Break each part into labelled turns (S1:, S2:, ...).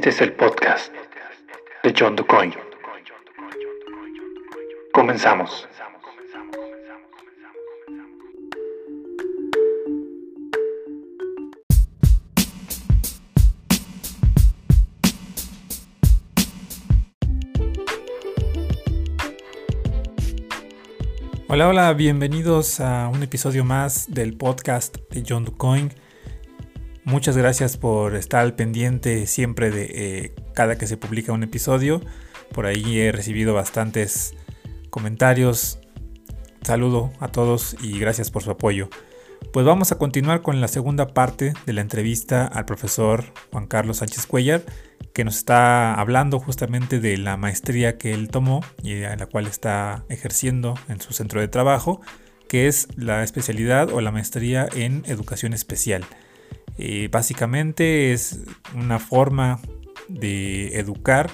S1: Este es el podcast de John DuCoin. Comenzamos.
S2: Hola, hola, bienvenidos a un episodio más del podcast de John DuCoin. Muchas gracias por estar al pendiente siempre de eh, cada que se publica un episodio. Por ahí he recibido bastantes comentarios. Saludo a todos y gracias por su apoyo. Pues vamos a continuar con la segunda parte de la entrevista al profesor Juan Carlos Sánchez Cuellar, que nos está hablando justamente de la maestría que él tomó y a la cual está ejerciendo en su centro de trabajo, que es la especialidad o la maestría en educación especial. Eh, básicamente es una forma de educar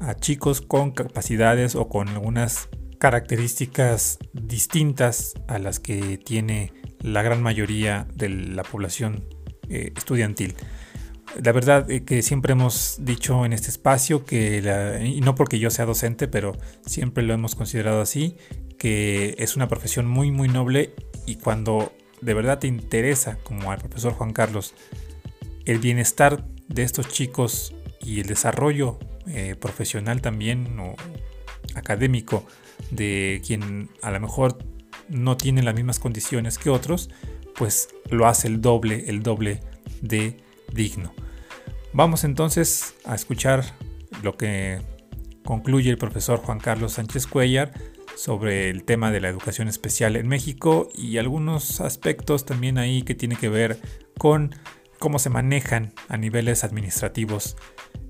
S2: a chicos con capacidades o con algunas características distintas a las que tiene la gran mayoría de la población eh, estudiantil. La verdad eh, que siempre hemos dicho en este espacio que, y no porque yo sea docente, pero siempre lo hemos considerado así, que es una profesión muy muy noble y cuando de verdad te interesa, como al profesor Juan Carlos, el bienestar de estos chicos y el desarrollo eh, profesional también o académico de quien a lo mejor no tiene las mismas condiciones que otros, pues lo hace el doble, el doble de digno. Vamos entonces a escuchar lo que concluye el profesor Juan Carlos Sánchez Cuellar sobre el tema de la educación especial en México y algunos aspectos también ahí que tiene que ver con cómo se manejan a niveles administrativos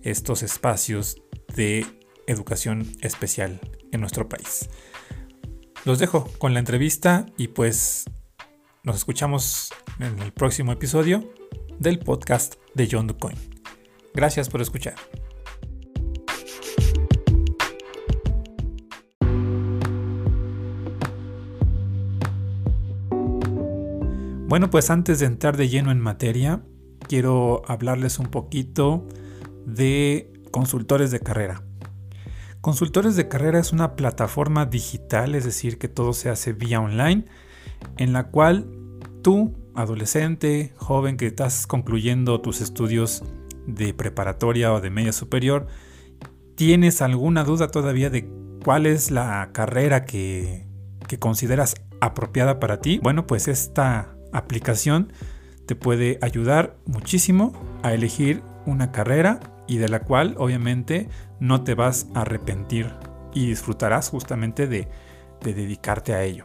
S2: estos espacios de educación especial en nuestro país. Los dejo con la entrevista y pues nos escuchamos en el próximo episodio del podcast de John DuCoin. Gracias por escuchar. Bueno, pues antes de entrar de lleno en materia, quiero hablarles un poquito de consultores de carrera. Consultores de carrera es una plataforma digital, es decir, que todo se hace vía online, en la cual tú, adolescente, joven que estás concluyendo tus estudios de preparatoria o de media superior, tienes alguna duda todavía de cuál es la carrera que, que consideras apropiada para ti, bueno, pues esta aplicación te puede ayudar muchísimo a elegir una carrera y de la cual obviamente no te vas a arrepentir y disfrutarás justamente de, de dedicarte a ello.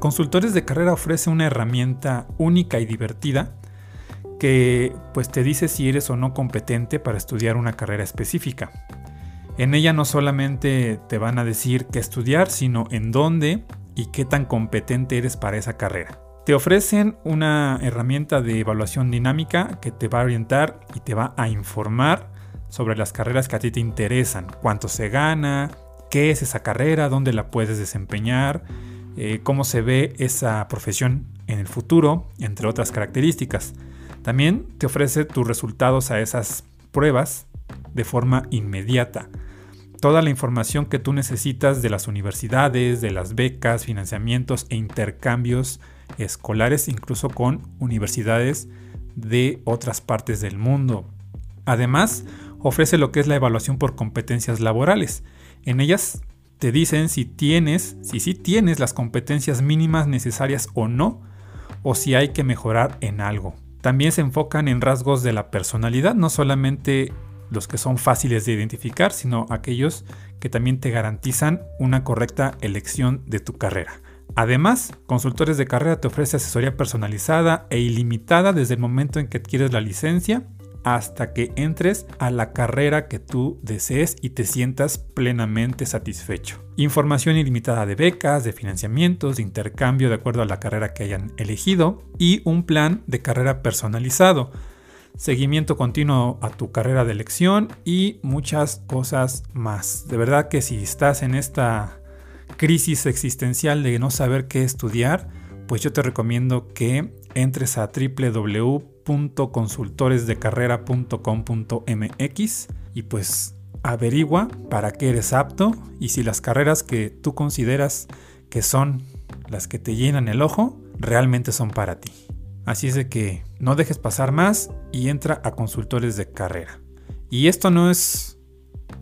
S2: Consultores de carrera ofrece una herramienta única y divertida que pues te dice si eres o no competente para estudiar una carrera específica. En ella no solamente te van a decir qué estudiar, sino en dónde y qué tan competente eres para esa carrera. Te ofrecen una herramienta de evaluación dinámica que te va a orientar y te va a informar sobre las carreras que a ti te interesan, cuánto se gana, qué es esa carrera, dónde la puedes desempeñar, eh, cómo se ve esa profesión en el futuro, entre otras características. También te ofrece tus resultados a esas pruebas de forma inmediata. Toda la información que tú necesitas de las universidades, de las becas, financiamientos e intercambios escolares, incluso con universidades de otras partes del mundo. Además, ofrece lo que es la evaluación por competencias laborales. En ellas te dicen si tienes, si sí tienes las competencias mínimas necesarias o no, o si hay que mejorar en algo. También se enfocan en rasgos de la personalidad, no solamente los que son fáciles de identificar, sino aquellos que también te garantizan una correcta elección de tu carrera. Además, Consultores de Carrera te ofrece asesoría personalizada e ilimitada desde el momento en que adquieres la licencia hasta que entres a la carrera que tú desees y te sientas plenamente satisfecho. Información ilimitada de becas, de financiamientos, de intercambio de acuerdo a la carrera que hayan elegido y un plan de carrera personalizado. Seguimiento continuo a tu carrera de elección y muchas cosas más. De verdad que si estás en esta crisis existencial de no saber qué estudiar, pues yo te recomiendo que entres a www.consultoresdecarrera.com.mx y pues averigua para qué eres apto y si las carreras que tú consideras que son las que te llenan el ojo realmente son para ti. Así es de que no dejes pasar más y entra a consultores de carrera. Y esto no es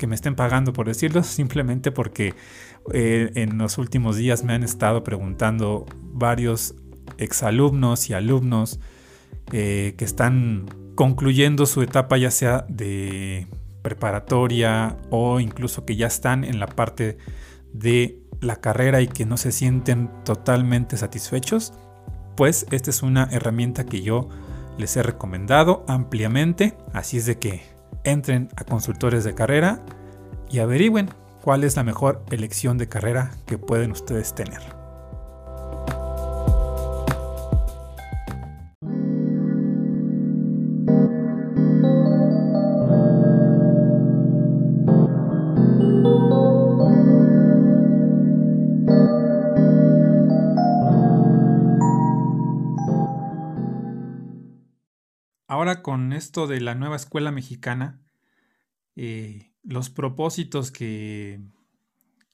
S2: que me estén pagando por decirlo, simplemente porque eh, en los últimos días me han estado preguntando varios exalumnos y alumnos eh, que están concluyendo su etapa ya sea de preparatoria o incluso que ya están en la parte de la carrera y que no se sienten totalmente satisfechos, pues esta es una herramienta que yo les he recomendado ampliamente, así es de que entren a consultores de carrera y averigüen cuál es la mejor elección de carrera que pueden ustedes tener. Con esto de la nueva escuela mexicana, eh, los propósitos que,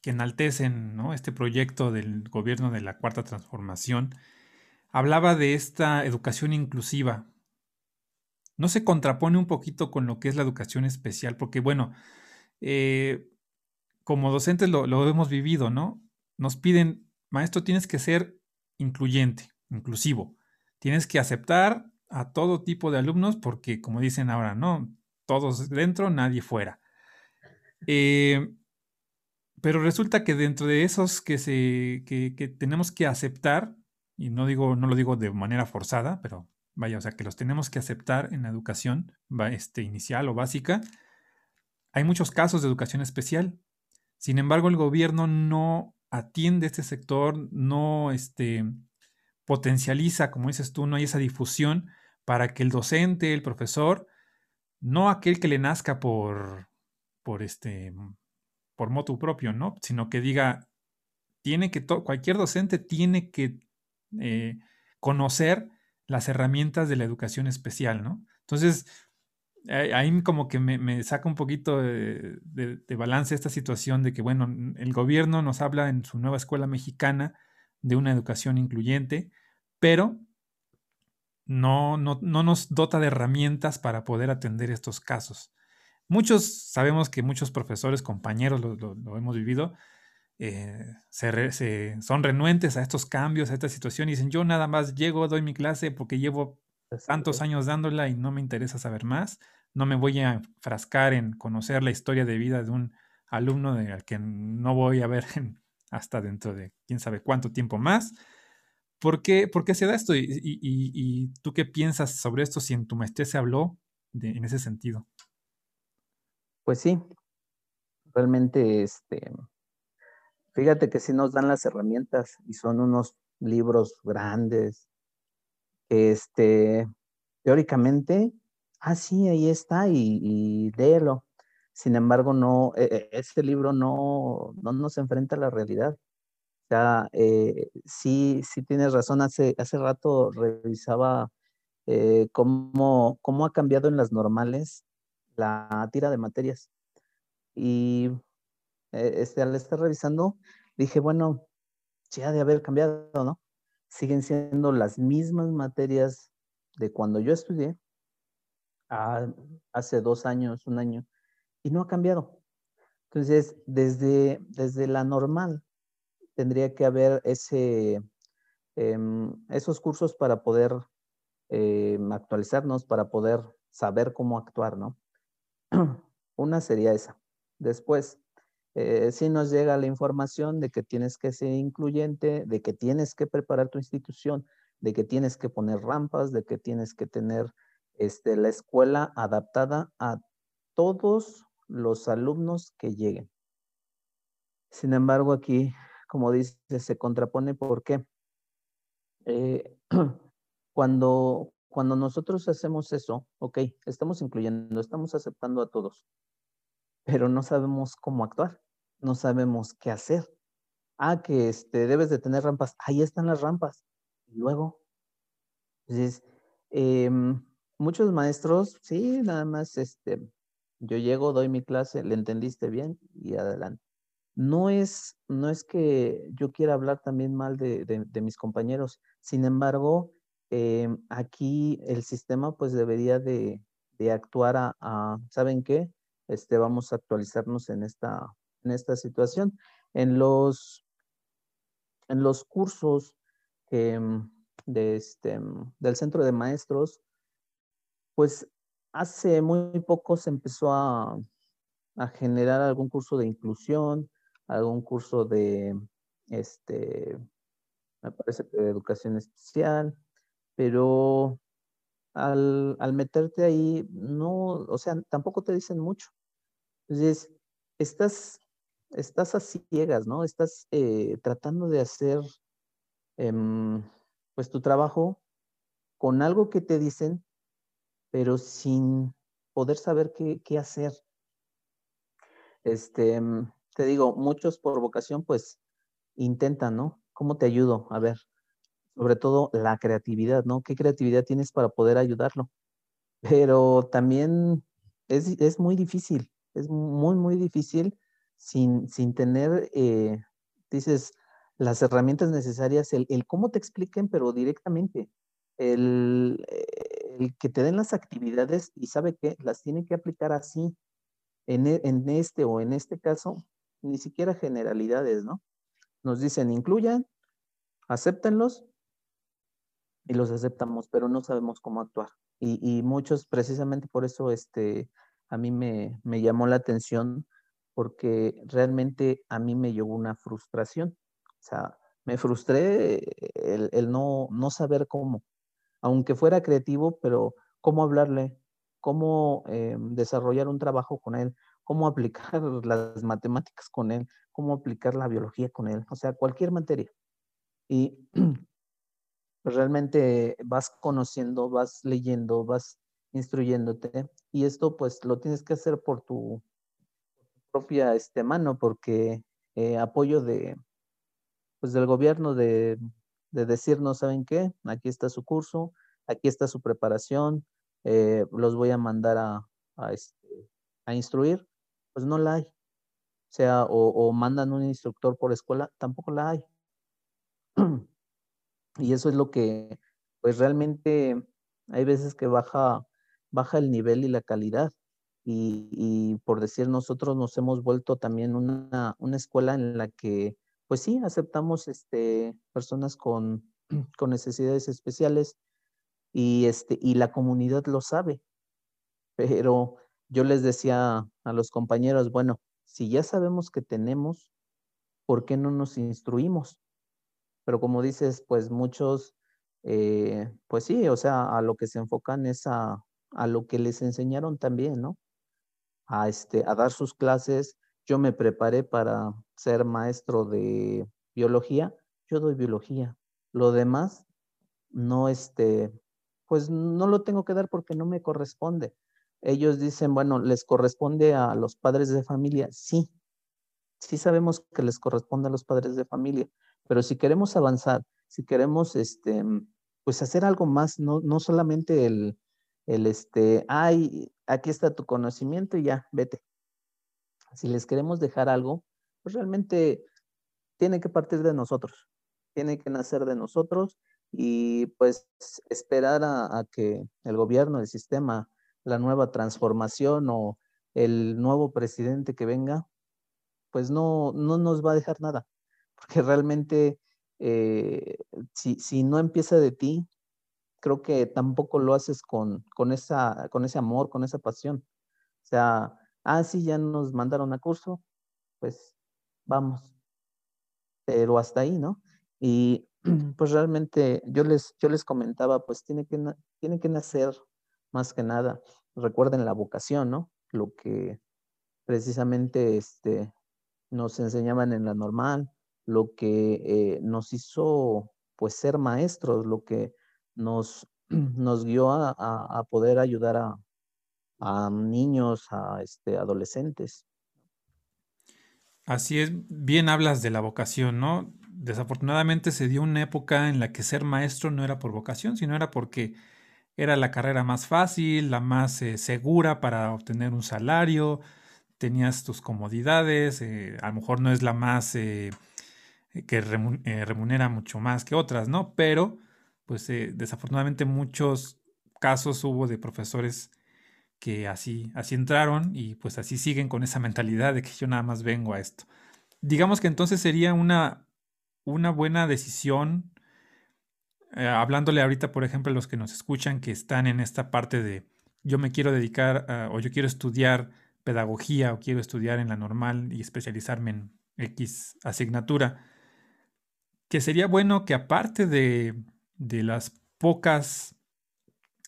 S2: enaltecen este proyecto del gobierno de la Cuarta Transformación, hablaba de esta educación inclusiva. No se contrapone un poquito con lo que es la educación especial, porque bueno, eh, como docentes lo, lo, hemos vivido, ¿no? Nos piden, maestro, tienes que ser incluyente, inclusivo. Tienes que aceptar a todo tipo de alumnos porque, como dicen ahora, ¿no? Todos dentro, nadie fuera. Eh, pero resulta que dentro de esos que, se, que, tenemos que aceptar, y no, digo, no lo digo de manera forzada, pero vaya, o sea, que los tenemos que aceptar en la educación este, inicial o básica, hay muchos casos de educación especial. Sin embargo, el gobierno no atiende este sector, no este, potencializa, como dices tú, no hay esa difusión para que el docente, el profesor, no aquel que le nazca por, por este, por motu propio, ¿no? Sino que diga, tiene que, cualquier docente tiene que eh, conocer las herramientas de la educación especial, ¿no? Entonces, ahí como que me, saca un poquito de, balance esta situación de que, bueno, el gobierno nos habla en su nueva escuela mexicana de una educación incluyente, pero no, no, no nos dota de herramientas para poder atender estos casos. Muchos, sabemos que muchos profesores, compañeros, lo, hemos vivido, eh, se, son renuentes a estos cambios, a esta situación y dicen, yo nada más llego, doy mi clase porque llevo tantos años dándola y no me interesa saber más, no me voy a frascar en conocer la historia de vida de un alumno al que no voy a ver hasta dentro de quién sabe cuánto tiempo más. ¿Por qué, se da esto? Y, tú qué piensas sobre esto si en tu maestría se habló en ese sentido?
S3: Pues sí, realmente, este, fíjate que sí nos dan las herramientas y son unos libros grandes. Este, teóricamente, ah, sí, ahí está y, y léelo. Sin embargo, no, e, e, este libro no, no nos enfrenta a la realidad. Eh, sí, sí tienes razón. Hace, hace rato revisaba eh, cómo, cómo ha cambiado en las normales la tira de materias. Y eh, este, al estar revisando, dije, bueno, ya de haber cambiado, ¿no? Siguen siendo las mismas materias de cuando yo estudié, hace dos años, un año, y no ha cambiado. Entonces, desde, desde la normal, tendría que haber ese, em, esos cursos para poder em, actualizarnos, para poder saber cómo actuar, ¿no? Una sería esa. Después, eh, si nos llega la información de que tienes que ser incluyente, de que tienes que preparar tu institución, de que tienes que poner rampas, de que tienes que tener este, la escuela adaptada a todos los alumnos que lleguen. Sin embargo, aquí, como dice, se contrapone porque eh, cuando, cuando nosotros hacemos eso, ok, estamos incluyendo, estamos aceptando a todos, pero no sabemos cómo actuar, no sabemos qué hacer. Ah, que este, debes de tener rampas, ahí están las rampas, Y luego, em, muchos maestros, sí, nada más, este, yo llego, doy mi clase, le entendiste bien y adelante. No es, no es que yo quiera hablar también mal de, mis compañeros, sin embargo, em, aquí el sistema pues debería de, actuar a, ¿saben qué? Este, vamos a actualizarnos en esta, en esta situación. En los, en los cursos em, de este, em, del centro de maestros, pues hace muy poco se empezó a, a generar algún curso de inclusión, algún curso de, este, me parece que de educación especial, pero al, al, meterte ahí, no, o sea, tampoco te dicen mucho. Entonces, estás, estás a ciegas, ¿no? Estás eh, tratando de hacer, em, pues, tu trabajo con algo que te dicen, pero sin poder saber qué, qué hacer. Este, em, te digo, muchos por vocación, pues, intentan, ¿no? ¿Cómo te ayudo? A ver, sobre todo la creatividad, ¿no? ¿Qué creatividad tienes para poder ayudarlo? Pero también es, es muy difícil es muy, muy difícil sin, sin tener, eh, dices, las herramientas necesarias, el, cómo te expliquen, pero directamente, el, el, que te den las actividades y sabe que las tiene que aplicar así, en, e, en este o en este caso, ni siquiera generalidades, ¿no? Nos dicen, incluyan, acéptenlos y los aceptamos, pero no sabemos cómo actuar. Y, muchos, precisamente por eso, este, a mí me, llamó la atención porque realmente a mí me llegó una frustración. O sea, me frustré el, no, no saber cómo, aunque fuera creativo, pero cómo hablarle, cómo eh, desarrollar un trabajo con él, cómo aplicar las matemáticas con él, cómo aplicar la biología con él, o sea, cualquier materia. Y realmente vas conociendo, vas leyendo, vas instruyéndote y esto pues lo tienes que hacer por tu propia este, mano porque eh, apoyo de pues del gobierno de, de decirnos, ¿saben qué? Aquí está su curso, aquí está su preparación, eh, los voy a mandar a, a, este, a instruir, pues no la hay. O sea, o, mandan un instructor por escuela, tampoco la hay. y eso es lo que, pues realmente hay veces que baja baja el nivel y la calidad. Y, por decir, nosotros nos hemos vuelto también una, escuela en la que, pues sí, aceptamos este, personas con, con necesidades especiales y, este, y la comunidad lo sabe. Pero yo les decía a los compañeros, bueno, si ya sabemos que tenemos, ¿por qué no nos instruimos? Pero como dices, pues muchos, eh, pues sí, o sea, a lo que se enfocan es a, a lo que les enseñaron también, ¿no? A, este, a dar sus clases. Yo me preparé para ser maestro de biología, yo doy biología. Lo demás, no, este, pues no lo tengo que dar porque no me corresponde. Ellos dicen, bueno, les corresponde a los padres de familia. Sí, sí sabemos que les corresponde a los padres de familia, pero si queremos avanzar, si queremos, este, pues hacer algo más, no, no solamente el, el este, ay, aquí está tu conocimiento y ya, vete. Si les queremos dejar algo, pues realmente tiene que partir de nosotros, tiene que nacer de nosotros y pues esperar a, que el gobierno, el sistema, la nueva transformación o el nuevo presidente que venga, pues no, no nos va a dejar nada, porque realmente eh, si, si no empieza de ti, creo que tampoco lo haces con, con, esa, con ese amor, con esa pasión. O sea, ah, sí, ya nos mandaron a curso, pues vamos. Pero hasta ahí, ¿no? Y pues realmente yo les, yo les comentaba, pues tiene que, tiene que nacer más que nada. Recuerden la vocación, ¿no? Lo que precisamente este, nos enseñaban en la normal, lo que eh, nos hizo pues ser maestros, lo que nos, nos guió a, poder ayudar a, niños, a este, adolescentes.
S2: Así es, bien hablas de la vocación, ¿no? desafortunadamente se dio una época en la que ser maestro no era por vocación, sino era porque era la carrera más fácil, la más eh, segura para obtener un salario, tenías tus comodidades, eh, a lo mejor no es la más que remunera mucho más que otras, ¿no? Pero, pues desafortunadamente muchos casos hubo de profesores que así, así entraron y pues así siguen con esa mentalidad de que yo nada más vengo a esto. Digamos que entonces sería una, una buena decisión, eh, hablándole ahorita, por ejemplo, a los que nos escuchan que están en esta parte de yo me quiero dedicar o yo quiero estudiar pedagogía o quiero estudiar en la normal y especializarme en X asignatura, que sería bueno que aparte de, de las pocas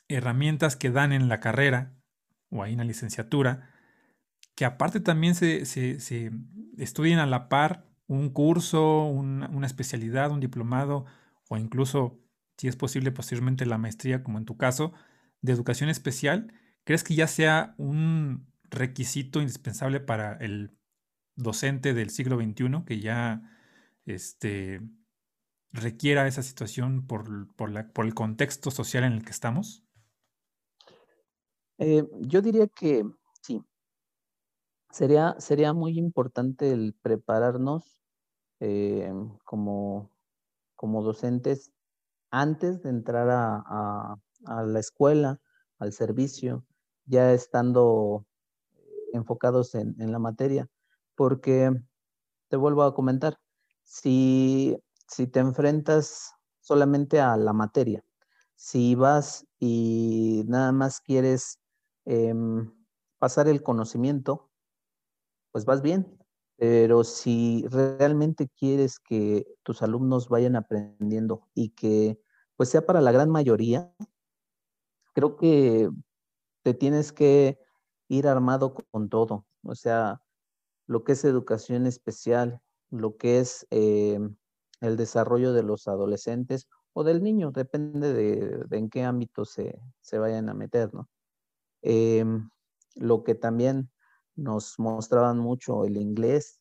S2: herramientas que dan en la carrera, o ahí en la licenciatura, que aparte también se, estudien a la par un curso, una especialidad, un diplomado o incluso, si es posible, posteriormente la maestría, como en tu caso, de educación especial, ¿crees que ya sea un requisito indispensable para el docente del siglo XXI que ya este, requiera esa situación por, por el contexto social en el que estamos?
S3: Eh, yo diría que sí. Sería, sería muy importante el prepararnos eh, como, como docentes antes de entrar a, la escuela, al servicio, ya estando enfocados en, en, la materia, porque te vuelvo a comentar, si, si te enfrentas solamente a la materia, si vas y nada más quieres Em, pasar el conocimiento, pues vas bien. Pero si realmente quieres que tus alumnos vayan aprendiendo y que pues sea para la gran mayoría, creo que te tienes que ir armado con todo. O sea, lo que es educación especial, lo que es em, el desarrollo de los adolescentes o del niño, depende de, en qué ámbito se, se, vayan a meter, ¿no? Em, lo que también nos mostraban mucho el inglés.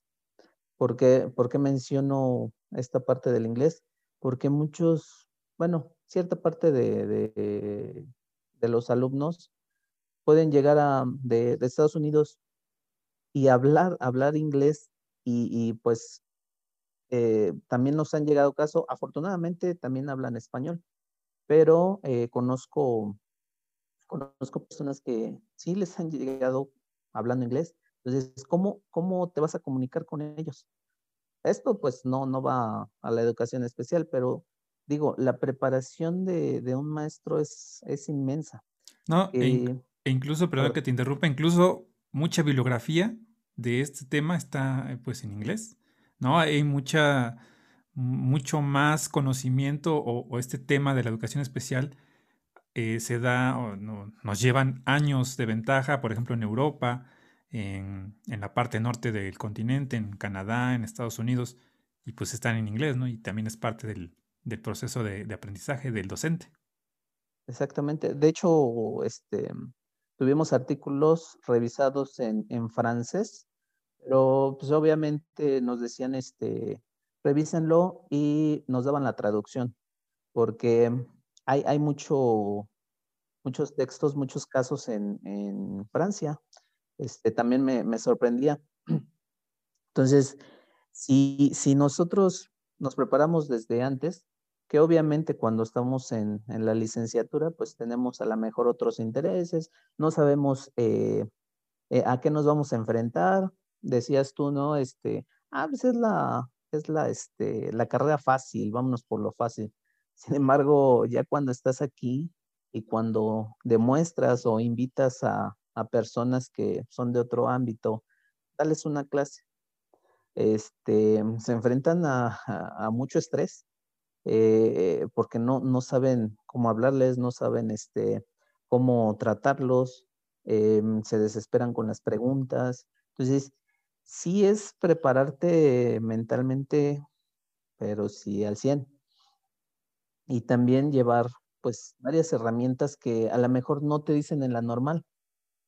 S3: ¿Por qué, menciono esta parte del inglés? Porque muchos, bueno, cierta parte de, los alumnos pueden llegar a, de, Estados Unidos y hablar, hablar inglés y, pues eh, también nos han llegado caso, afortunadamente también hablan español, pero eh, conozco conozco personas que sí les han llegado hablando inglés. Entonces, ¿cómo, cómo te vas a comunicar con ellos? Esto pues no, no va a la educación especial, pero digo, la preparación de, de un maestro es, es inmensa.
S2: No, e, e, incluso, perdón que te interrumpa, incluso mucha bibliografía de este tema está eh, pues en inglés, ¿no? Hay mucha, mucho más conocimiento o, o este tema de la educación especial eh, se da, nos llevan años de ventaja, por ejemplo, en Europa, en, la parte norte del continente, en Canadá, en Estados Unidos, y pues están en inglés, ¿no? Y también es parte del, proceso de, aprendizaje del docente.
S3: Exactamente. De hecho, este, tuvimos artículos revisados en, en francés, pero pues obviamente nos decían, este, revísenlo y nos daban la traducción, porque hay, mucho, muchos textos, muchos casos en, Francia. Este, también me, sorprendía. Entonces, si, si, nosotros nos preparamos desde antes, que obviamente cuando estamos en, la licenciatura, pues tenemos a lo mejor otros intereses, no sabemos eh, eh, a qué nos vamos a enfrentar. Decías tú, ¿no? Este, ah, pues es la, es la, este, la carrera fácil, vámonos por lo fácil. Sin embargo, ya cuando estás aquí y cuando demuestras o invitas a, personas que son de otro ámbito, dales una clase. Este, se enfrentan a, mucho estrés eh, porque no, no saben cómo hablarles, no saben este, cómo tratarlos, em, se desesperan con las preguntas. Entonces, sí es prepararte mentalmente, pero sí al 100 y también llevar pues varias herramientas que a lo mejor no te dicen en la normal,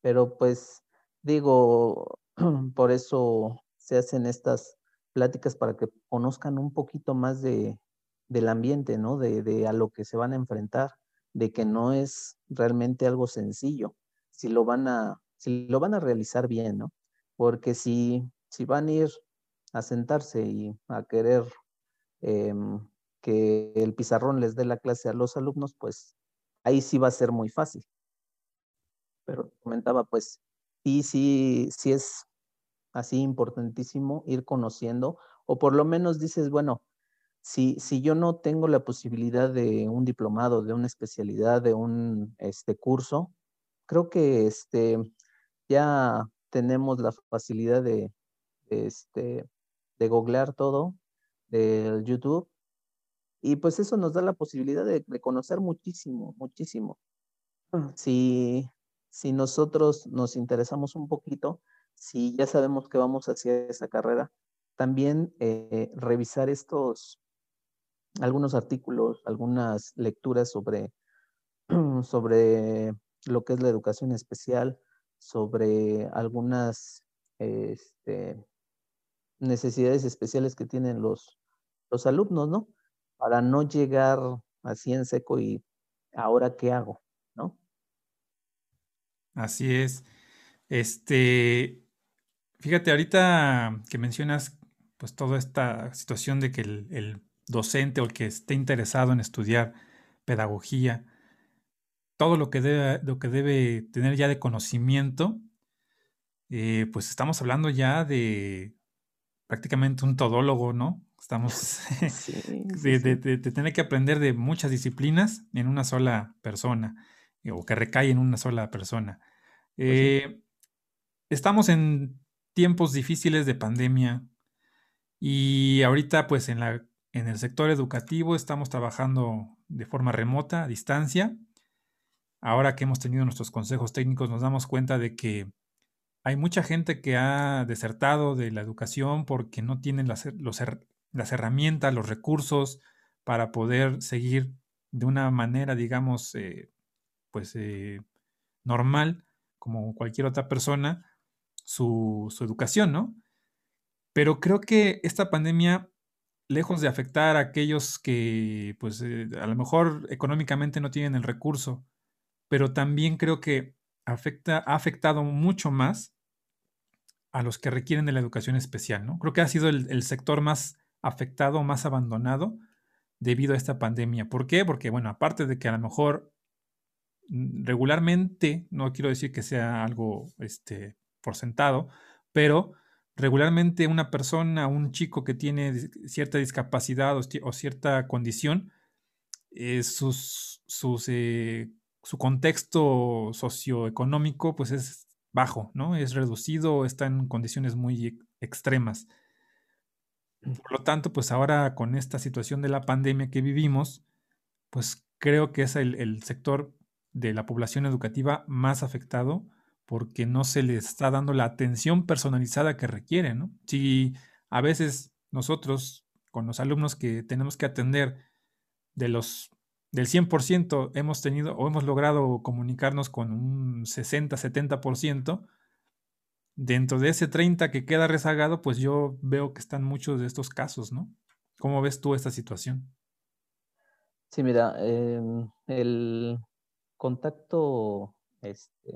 S3: pero pues digo, por eso se hacen estas pláticas para que conozcan un poquito más de, del ambiente, ¿no? De, de a lo que se van a enfrentar, de que no es realmente algo sencillo, si lo van a, si lo van a realizar bien, ¿no? Porque si, si van a ir a sentarse y a querer em, que el pizarrón les dé la clase a los alumnos, pues ahí sí va a ser muy fácil. Pero comentaba, pues sí, sí, sí es así importantísimo ir conociendo, o por lo menos dices, bueno, si, si yo no tengo la posibilidad de un diplomado, de una especialidad, de un este, curso, creo que este, ya tenemos la facilidad de, este, de googlear todo del YouTube y pues eso nos da la posibilidad de, conocer muchísimo, muchísimo. Si, si nosotros nos interesamos un poquito, si ya sabemos que vamos hacia esa carrera, también eh, revisar estos, algunos artículos, algunas lecturas sobre, sobre lo que es la educación especial, sobre algunas este, necesidades especiales que tienen los, los alumnos, ¿no? Para no llegar así en seco y ahora qué hago, ¿no?
S2: Así es. Este, fíjate, ahorita que mencionas pues toda esta situación de que el, docente o el que esté interesado en estudiar pedagogía, todo lo que debe, lo que debe tener ya de conocimiento, eh, pues estamos hablando ya de prácticamente un todólogo, ¿no? Estamos de, tener que aprender de muchas disciplinas en una sola persona eh, o que recae en una sola persona. Pues eh, estamos en tiempos difíciles de pandemia y ahorita pues en, la, en el sector educativo estamos trabajando de forma remota, a distancia. Ahora que hemos tenido nuestros consejos técnicos nos damos cuenta de que hay mucha gente que ha desertado de la educación porque no tienen las, las herramientas, los recursos para poder seguir de una manera, digamos, eh, pues eh, normal como cualquier otra persona, su, educación, ¿no? Pero creo que esta pandemia, lejos de afectar a aquellos que, pues, eh, a lo mejor económicamente no tienen el recurso, pero también creo que afecta, ha afectado mucho más a los que requieren de la educación especial, ¿no? Creo que ha sido el, el sector más afectado, más abandonado debido a esta pandemia. ¿Por qué? Porque, bueno, aparte de que a lo mejor Mm, regularmente, no quiero decir que sea algo este, por sentado, pero regularmente una persona, un chico que tiene cierta discapacidad o, cierta condición, eh, eh, su contexto socioeconómico pues es bajo, ¿no? Es reducido, está en condiciones muy extremas. Por lo tanto, pues ahora con esta situación de la pandemia que vivimos, pues creo que es el sector de la población educativa más afectado porque no se le está dando la atención personalizada que requiere, ¿no? Si a veces nosotros, con los alumnos que tenemos que atender, de los del 100% hemos tenido o hemos logrado comunicarnos con un 60, 70%, dentro de ese 30 que queda rezagado, pues yo veo que están muchos de estos casos, ¿no? ¿Cómo ves tú esta situación?
S3: Sí, mira, em, el, contacto este,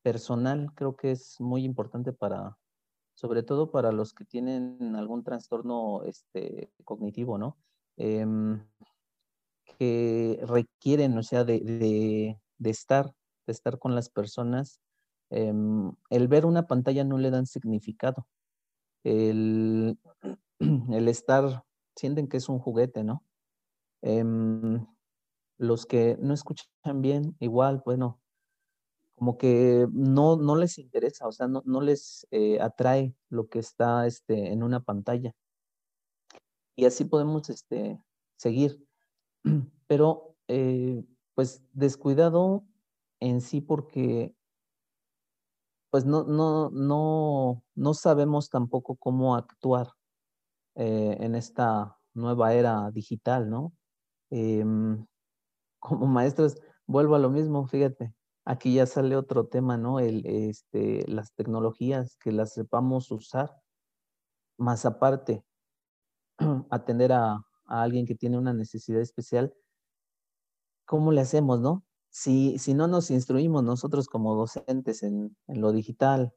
S3: personal creo que es muy importante para, sobre todo para los que tienen algún trastorno este, cognitivo, ¿no? Em, que requieren, o sea, de, de, estar, de estar con las personas. Em, el ver una pantalla no le dan significado. El, el estar, sienten que es un juguete, ¿no? Em, los que no escuchan bien, igual, bueno, como que no, no les interesa, o sea, no, no les eh, atrae lo que está este, en una pantalla. Y así podemos este, seguir. Pero, eh, pues, descuidado en sí porque, pues, no, no, no, no sabemos tampoco cómo actuar eh, en esta nueva era digital, ¿no? Em, como maestros, vuelvo a lo mismo, fíjate, aquí ya sale otro tema, ¿no? Este, las tecnologías, que las sepamos usar. más aparte, atender a, a alguien que tiene una necesidad especial, ¿cómo le hacemos, no? Si, si no nos instruimos nosotros como docentes en, en lo digital,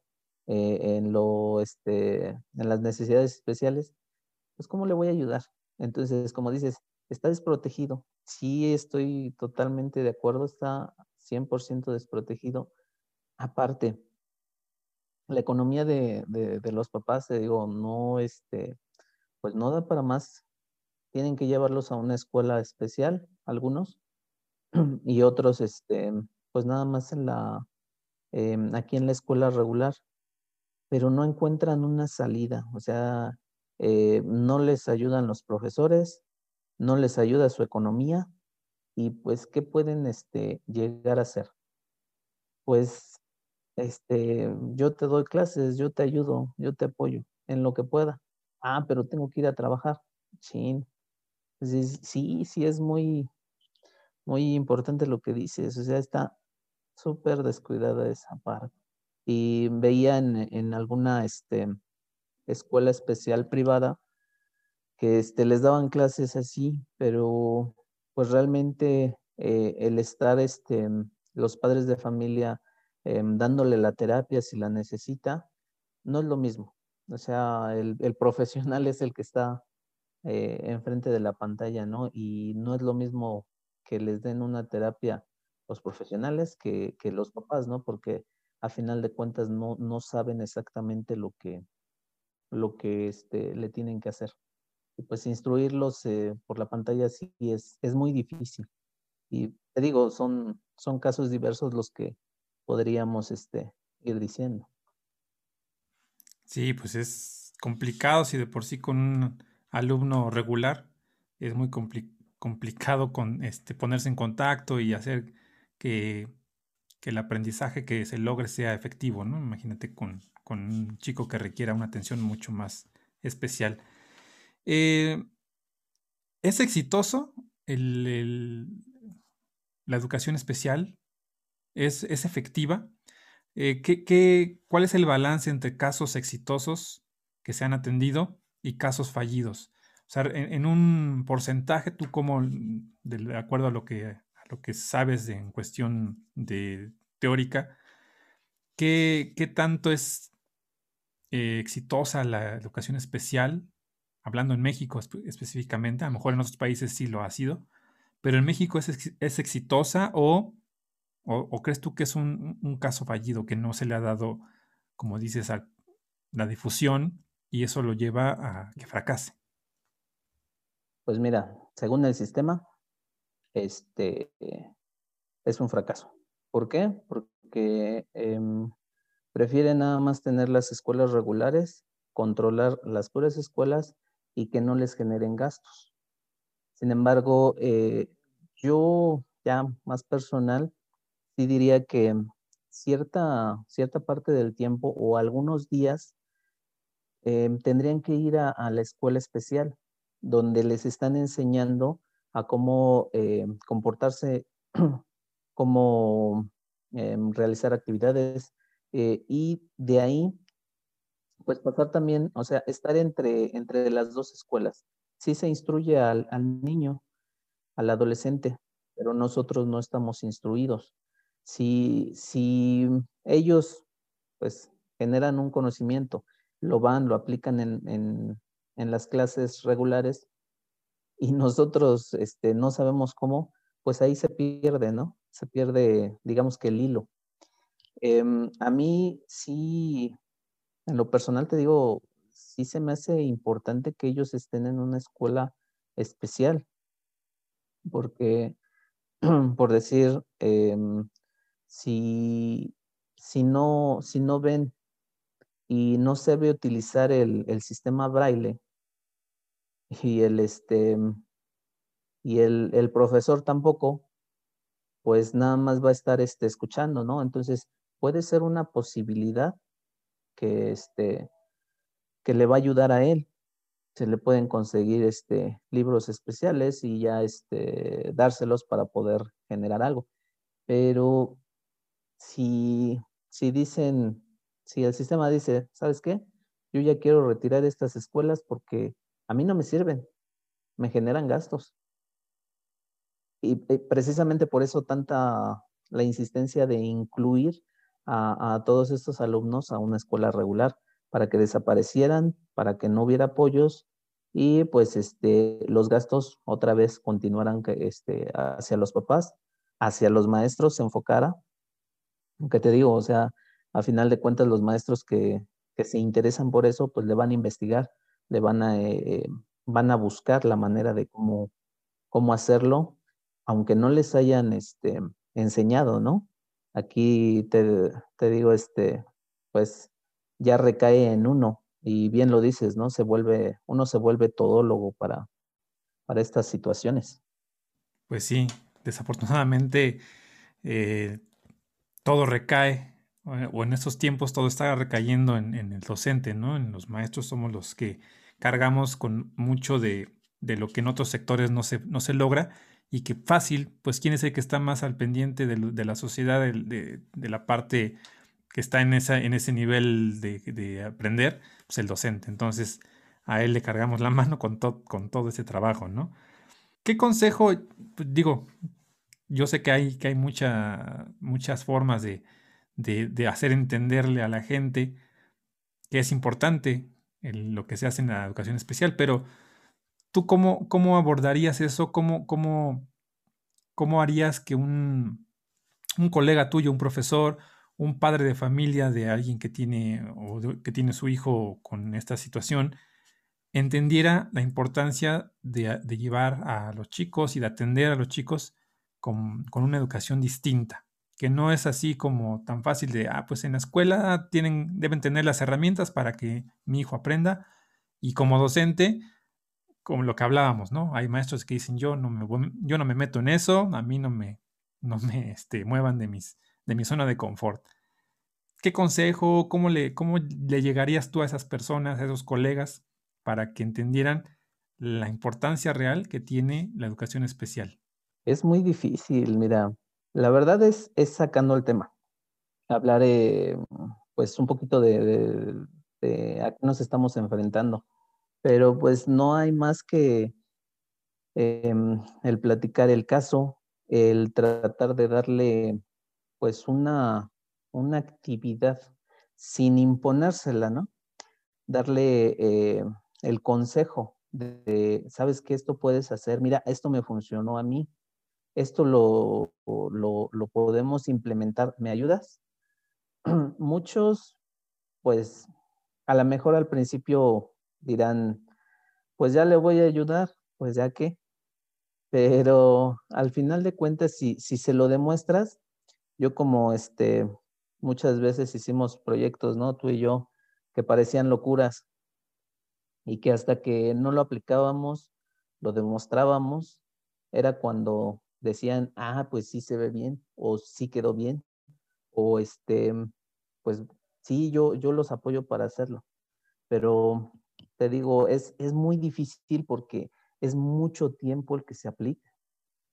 S3: eh, en, lo, este, en las necesidades especiales, pues ¿cómo le voy a ayudar? Entonces, como dices, está desprotegido. Sí, estoy totalmente de acuerdo, está 100% desprotegido. Aparte, la economía de, de, los papás, te digo, no, este, pues no da para más. Tienen que llevarlos a una escuela especial, algunos, y otros, este, pues nada más en la, eh, aquí en la escuela regular pero no encuentran una salida, o sea, eh, no les ayudan los profesores, no les ayuda su economía y pues, ¿qué pueden este, llegar a hacer? Pues, este, yo te doy clases, yo te ayudo, yo te apoyo en lo que pueda. Ah, pero tengo que ir a trabajar. Sí, sí, sí es muy, muy importante lo que dices, o sea, está súper descuidada esa parte y veía en, alguna este, escuela especial privada que este, les daban clases así, pero pues realmente eh, el estar este, los padres de familia em, dándole la terapia si la necesita, no es lo mismo. O sea, el, profesional es el que está eh, enfrente de la pantalla, ¿no? Y no es lo mismo que les den una terapia los profesionales que, que los papás, ¿no? Porque a final de cuentas no, no saben exactamente lo que, lo que este, le tienen que hacer. Y pues instruirlos eh, por la pantalla sí es, es muy difícil. Y te digo, son, son casos diversos los que podríamos este, ir diciendo.
S2: Sí, pues es complicado si de por sí con un alumno regular es muy complicado con este, ponerse en contacto y hacer que que el aprendizaje que se logre sea efectivo, ¿no? Imagínate con, un chico que requiera una atención mucho más especial. Eh, ¿Es exitoso la educación especial? ¿Es, efectiva? Eh, ¿qué, cuál es el balance entre casos exitosos que se han atendido y casos fallidos? O sea, en, un porcentaje, tú como, de acuerdo a lo que lo que sabes en cuestión de teórica, ¿qué, qué tanto es eh, exitosa la educación especial? Hablando en México específicamente, a lo mejor en otros países sí lo ha sido, pero en México es, es exitosa o, o, crees tú que es un, un, caso fallido, que no se le ha dado, como dices, a la difusión y eso lo lleva a que fracase?
S3: Pues mira, según el sistema, este, es un fracaso. ¿Por qué? Porque em, prefieren nada más tener las escuelas regulares, controlar las puras escuelas y que no les generen gastos. Sin embargo, eh, yo ya más personal, sí diría que cierta, cierta parte del tiempo o algunos días em, tendrían que ir a, la escuela especial, donde les están enseñando a cómo eh, comportarse, cómo em, realizar actividades eh, y de ahí, pues pasar también, o sea, estar entre, entre las dos escuelas. Sí se instruye al, al niño, al adolescente, pero nosotros no estamos instruidos. Si, si ellos, pues, generan un conocimiento, lo van, lo aplican en, en, en las clases regulares, y nosotros este, no sabemos cómo, pues ahí se pierde, ¿no? Se pierde, digamos que el hilo. Em, a mí sí, en lo personal te digo, sí se me hace importante que ellos estén en una escuela especial, porque, por decir, em, si, si, no, si no ven y no se ve utilizar el, el sistema braille, y el, este, y el, el, profesor tampoco, pues nada más va a estar este, escuchando, ¿no? Entonces, puede ser una posibilidad que, este, que le va a ayudar a él. Se le pueden conseguir este, libros especiales y ya este, dárselos para poder generar algo. Pero si, si dicen, si el sistema dice, ¿sabes qué? yo ya quiero retirar estas escuelas porque a mí no me sirven, me generan gastos. Y precisamente por eso tanta la insistencia de incluir a, todos estos alumnos a una escuela regular para que desaparecieran, para que no hubiera apoyos y pues este, los gastos otra vez continuaran este, hacia los papás, hacia los maestros se enfocara. Aunque te digo, o sea, a final de cuentas los maestros que, se interesan por eso, pues le van a investigar, le van a, eh, van a buscar la manera de cómo, cómo hacerlo, aunque no les hayan este, enseñado, ¿no? Aquí te, te digo, este, pues ya recae en uno y bien lo dices, ¿no? Se vuelve, uno se vuelve todólogo para, para estas situaciones.
S2: Pues sí, desafortunadamente eh, todo recae, o en estos tiempos todo está recayendo en, el docente, ¿no? En los maestros somos los que cargamos con mucho de, lo que en otros sectores no se, no se logra y que fácil, pues quién es el que está más al pendiente de, la sociedad, de, la parte que está en, esa, en ese nivel de, aprender, pues el docente. Entonces a él le cargamos la mano con, con todo ese trabajo, ¿no? ¿Qué consejo, pues, digo, yo sé que hay, que hay muchas formas de, hacer entenderle a la gente que es importante lo que se hace en la educación especial, pero ¿tú cómo, cómo abordarías eso? ¿Cómo, cómo, cómo harías que un, un, colega tuyo, un profesor, un padre de familia de alguien que tiene o que tiene su hijo con esta situación, entendiera la importancia de, de, llevar a los chicos y de atender a los chicos con, con, una educación distinta, que no es así como tan fácil de, ah, pues en la escuela tienen, deben tener las herramientas para que mi hijo aprenda y como docente, como lo que hablábamos, ¿no? Hay maestros que dicen, yo no me, yo no me meto en eso, a mí no me, no me este, muevan de, mis, de mi zona de confort. ¿Qué consejo, cómo le, cómo le llegarías tú a esas personas, a esos colegas, para que entendieran la importancia real que tiene la educación especial?
S3: Es muy difícil, mira, la verdad es, sacando el tema. Hablar, pues, un poquito de, de a qué nos estamos enfrentando pero pues no hay más que em, el platicar el caso, el tratar de darle pues una, una actividad sin imponérsela, ¿no? Darle eh, el consejo de, sabes que esto puedes hacer, mira, esto me funcionó a mí, esto lo, lo, podemos implementar, ¿me ayudas? Muchos, pues, a lo mejor al principio dirán, pues ya le voy a ayudar, pues ya que. Pero al final de cuentas, si, si se lo demuestras, yo como este, muchas veces hicimos proyectos, ¿no? Tú y yo, que parecían locuras y que hasta que no lo aplicábamos, lo demostrábamos, era cuando decían, ah, pues sí se ve bien, o sí quedó bien, o este, pues sí, yo, yo los apoyo para hacerlo. Pero te digo, es, es muy difícil porque es mucho tiempo el que se aplica.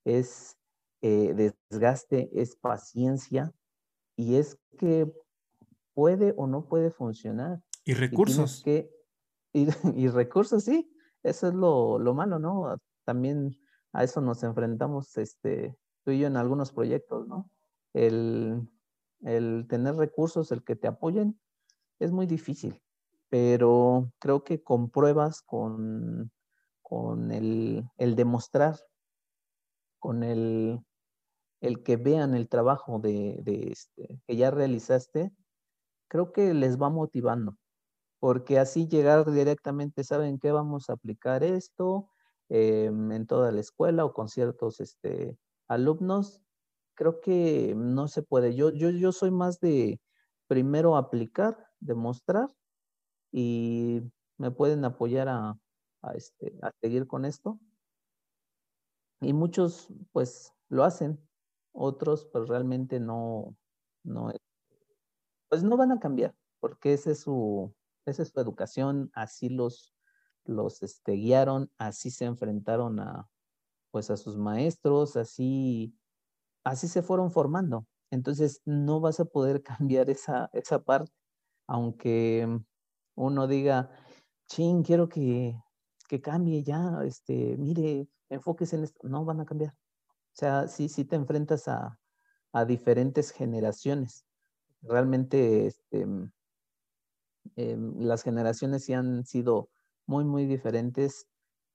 S3: Es eh, desgaste, es paciencia y es que puede o no puede funcionar.
S2: Y recursos.
S3: Y, y, recursos, sí. Eso es lo, lo, malo, ¿no? También a eso nos enfrentamos este, tú y yo en algunos proyectos, ¿no? El, el tener recursos, el que te apoyen, es muy difícil pero creo que con pruebas, con, con el, demostrar, con el, el, que vean el trabajo de, este, que ya realizaste, creo que les va motivando, porque así llegar directamente, ¿saben qué? Vamos a aplicar esto em, en toda la escuela o con ciertos este, alumnos. Creo que no se puede. Yo, yo, yo soy más de primero aplicar, demostrar y me pueden apoyar a, este, a seguir con esto. Y muchos pues lo hacen, otros pues realmente no, no, pues no van a cambiar, porque esa es su, esa es su educación, así los, los este, guiaron, así se enfrentaron a, pues a sus maestros, así, así se fueron formando. Entonces no vas a poder cambiar esa, esa parte, aunque uno diga, ching, quiero que, que cambie ya, este, mire, enfóquese en esto, no van a cambiar. O sea, sí, sí te enfrentas a, a diferentes generaciones. Realmente, este, em, las generaciones sí han sido muy, muy diferentes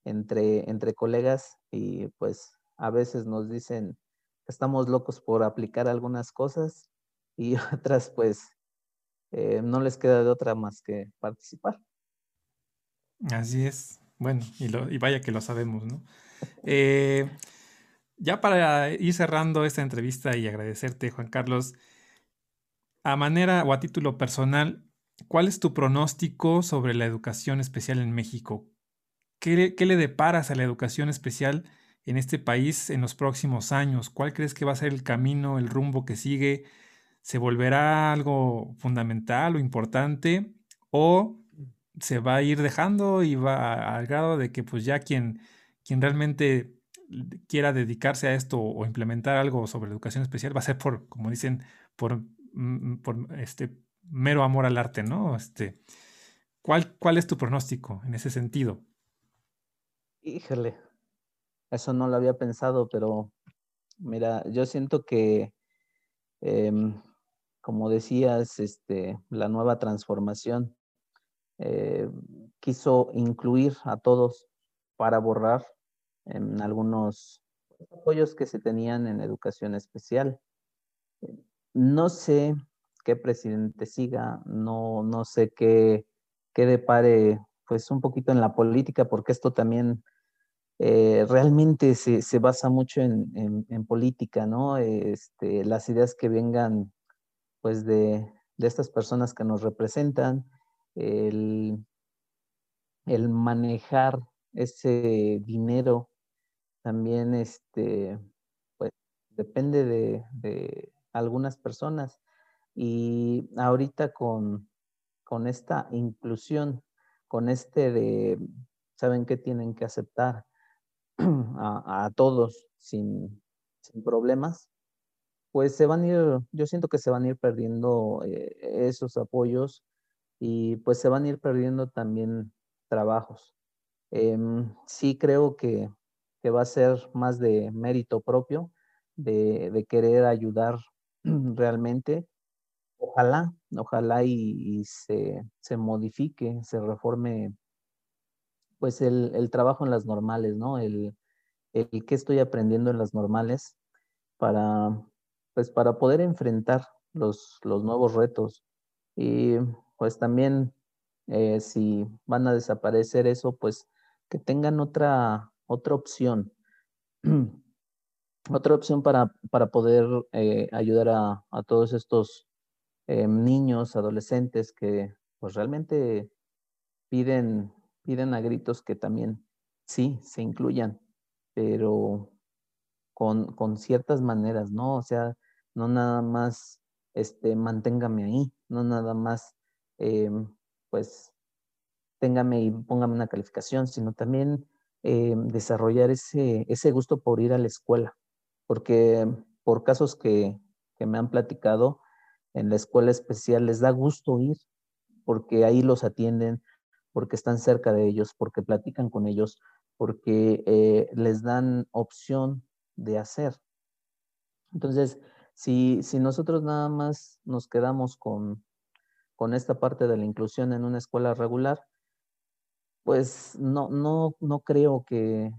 S3: entre, entre colegas y pues a veces nos dicen que estamos locos por aplicar algunas cosas y otras pues eh, no les queda de otra más que participar.
S2: Así es. Bueno, y, lo, y vaya que lo sabemos, ¿no? Eh, ya para ir cerrando esta entrevista y agradecerte, Juan Carlos, a manera o a título personal, ¿cuál es tu pronóstico sobre la educación especial en México? ¿Qué, qué le deparas a la educación especial en este país en los próximos años? ¿Cuál crees que va a ser el camino, el rumbo que sigue? ¿Se volverá algo fundamental o importante? ¿O se va a ir dejando y va al grado de que pues ya quien, quien realmente quiera dedicarse a esto o implementar algo sobre educación especial va a ser por, como dicen, por, mm, por este mero amor al arte, ¿no? Este, ¿cuál, ¿Cuál es tu pronóstico en ese sentido?
S3: Híjole, eso no lo había pensado, pero mira, yo siento que, em, como decías, este, la nueva transformación eh, quiso incluir a todos para borrar en algunos apoyos que se tenían en educación especial. No sé qué presidente siga, no, no sé qué, qué depare pues un poquito en la política, porque esto también eh, realmente se, se, basa mucho en, en, en, política, ¿no? Este, las ideas que vengan pues de, de estas personas que nos representan, el, el manejar ese dinero también este, pues, depende de, algunas personas. Y ahorita con, con esta inclusión, con este de, ¿saben qué tienen que aceptar? A, todos sin, problemas, pues se van a ir, yo siento que se van a ir perdiendo eh, esos apoyos y pues se van a ir perdiendo también trabajos. Em, sí creo que que va a ser más de mérito propio, de, querer ayudar realmente. Ojalá, ojalá y, se, modifique, se reforme pues el, trabajo en las normales, ¿no? El, el que estoy aprendiendo en las normales para, pues para poder enfrentar los, los nuevos retos. Y pues también eh, si van a desaparecer eso, pues que tengan otra, otra opción. otra opción para, para poder eh, ayudar a, a, todos estos eh, niños, adolescentes que pues realmente piden, piden a gritos que también sí se incluyan, pero con, con ciertas maneras, ¿no? O sea, no nada más este, manténgame ahí, no nada más, em, pues, téngame y póngame una calificación, sino también eh, desarrollar ese, ese gusto por ir a la escuela, porque por casos que, que me han platicado, en la escuela especial les da gusto ir, porque ahí los atienden, porque están cerca de ellos, porque platican con ellos, porque eh, les dan opción de hacer. Entonces, si, si nosotros nada más nos quedamos con, con esta parte de la inclusión en una escuela regular, pues no, no, no creo que,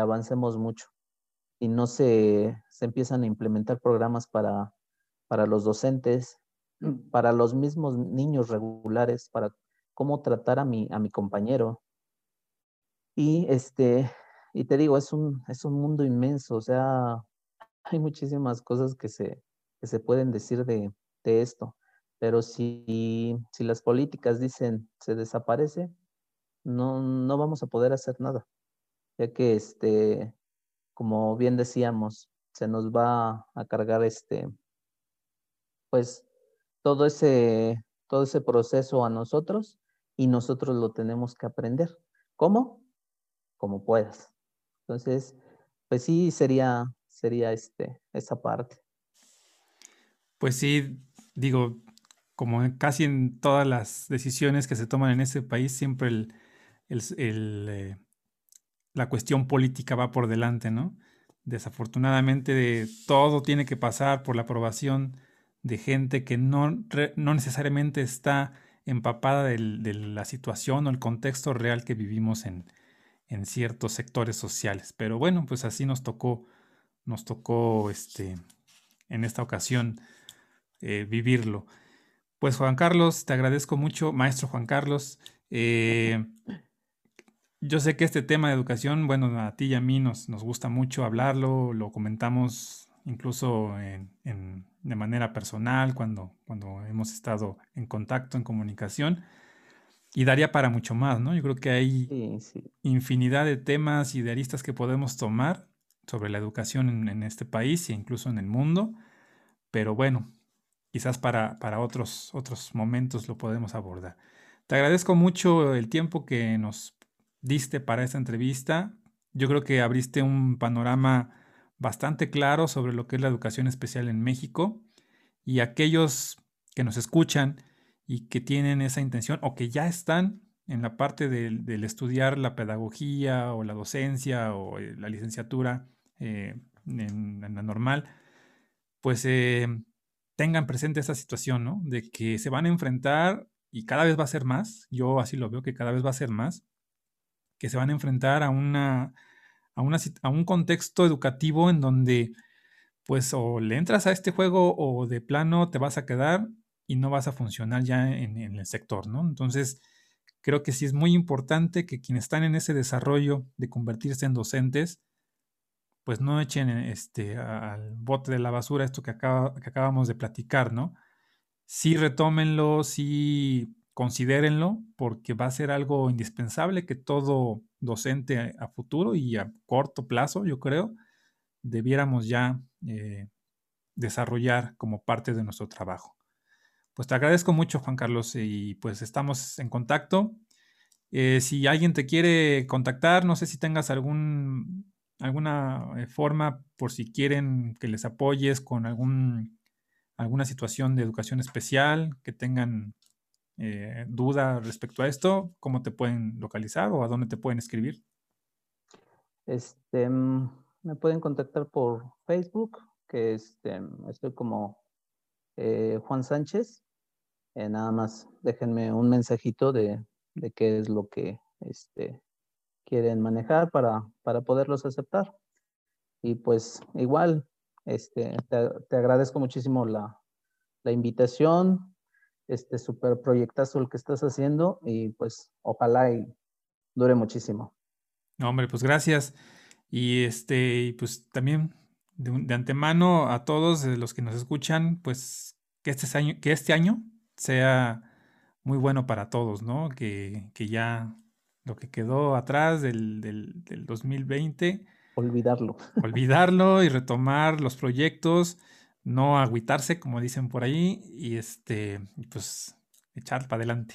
S3: avancemos mucho y no se, se, empiezan a implementar programas para, para los docentes, para los mismos niños regulares, para cómo tratar a mi, a mi compañero. Y este, y te digo, es un, es un mundo inmenso, o sea, hay muchísimas cosas que se, que se pueden decir de, de esto, pero si, si las políticas dicen se desaparece, no, no vamos a poder hacer nada, ya que este, como bien decíamos, se nos va a cargar este, pues todo ese, todo ese proceso a nosotros y nosotros lo tenemos que aprender. ¿Cómo? Como puedas. Entonces, pues sí, sería, sería este, esa parte.
S2: Pues sí, digo, como casi en todas las decisiones que se toman en ese país, siempre el, eh, la cuestión política va por delante, ¿no? Desafortunadamente todo tiene que pasar por la aprobación de gente que no, no necesariamente está empapada de la situación o el contexto real que vivimos en, en, ciertos sectores sociales. Pero bueno, pues así nos tocó, nos tocó este, en esta ocasión eh, vivirlo. Pues Juan Carlos, te agradezco mucho, maestro Juan Carlos. Eh, yo sé que este tema de educación, bueno, a ti y a mí nos, nos gusta mucho hablarlo, lo comentamos incluso en, de manera personal cuando, cuando hemos estado en contacto, en comunicación, y daría para mucho más, ¿no? Yo creo que hay infinidad de temas y de aristas que podemos tomar sobre la educación en, en, este país e incluso en el mundo, pero bueno, quizás para, para otros, otros momentos lo podemos abordar. Te agradezco mucho el tiempo que nos diste para esta entrevista. Yo creo que abriste un panorama bastante claro sobre lo que es la educación especial en México y aquellos que nos escuchan y que tienen esa intención o que ya están en la parte del, estudiar la pedagogía o la docencia o eh, la licenciatura eh, en, la normal, pues eh, tengan presente esa situación, ¿no? De que se van a enfrentar y cada vez va a ser más, yo así lo veo que cada vez va a ser más, que se van a enfrentar a una a, un contexto educativo en donde pues o le entras a este juego o de plano te vas a quedar y no vas a funcionar ya en, el sector, ¿no? Entonces, creo que sí es muy importante que quienes están en ese desarrollo de convertirse en docentes, pues no echen este, al bote de la basura esto que, que acabamos de platicar, ¿no? Sí retómenlo, sí considérenlo, porque va a ser algo indispensable que todo docente a, futuro y a corto plazo, yo creo, debiéramos ya eh, desarrollar como parte de nuestro trabajo. Pues te agradezco mucho, Juan Carlos, y pues estamos en contacto. Eh, si alguien te quiere contactar, no sé si tengas algún, alguna eh, forma por si quieren que les apoyes con algún, alguna situación de educación especial, que tengan eh, duda respecto a esto, ¿cómo te pueden localizar o a dónde te pueden escribir?
S3: Este, mm, me pueden contactar por Facebook, que este, estoy como eh, Juan Sánchez. Eh, nada más déjenme un mensajito de, de, qué es lo que este, quieren manejar para, para poderlos aceptar. Y pues igual, este, te, te agradezco muchísimo la, la invitación, este super proyectazo el que estás haciendo y pues ojalá y dure muchísimo.
S2: No, hombre, pues gracias. Y este, pues también de, antemano a todos los que nos escuchan, pues que este año, que este año sea muy bueno para todos, ¿no? Que, que ya lo que quedó atrás del, del, del 2020.
S3: Olvidarlo.
S2: Olvidarlo y retomar los proyectos no agüitarse, como dicen por ahí, y este, pues echar para adelante.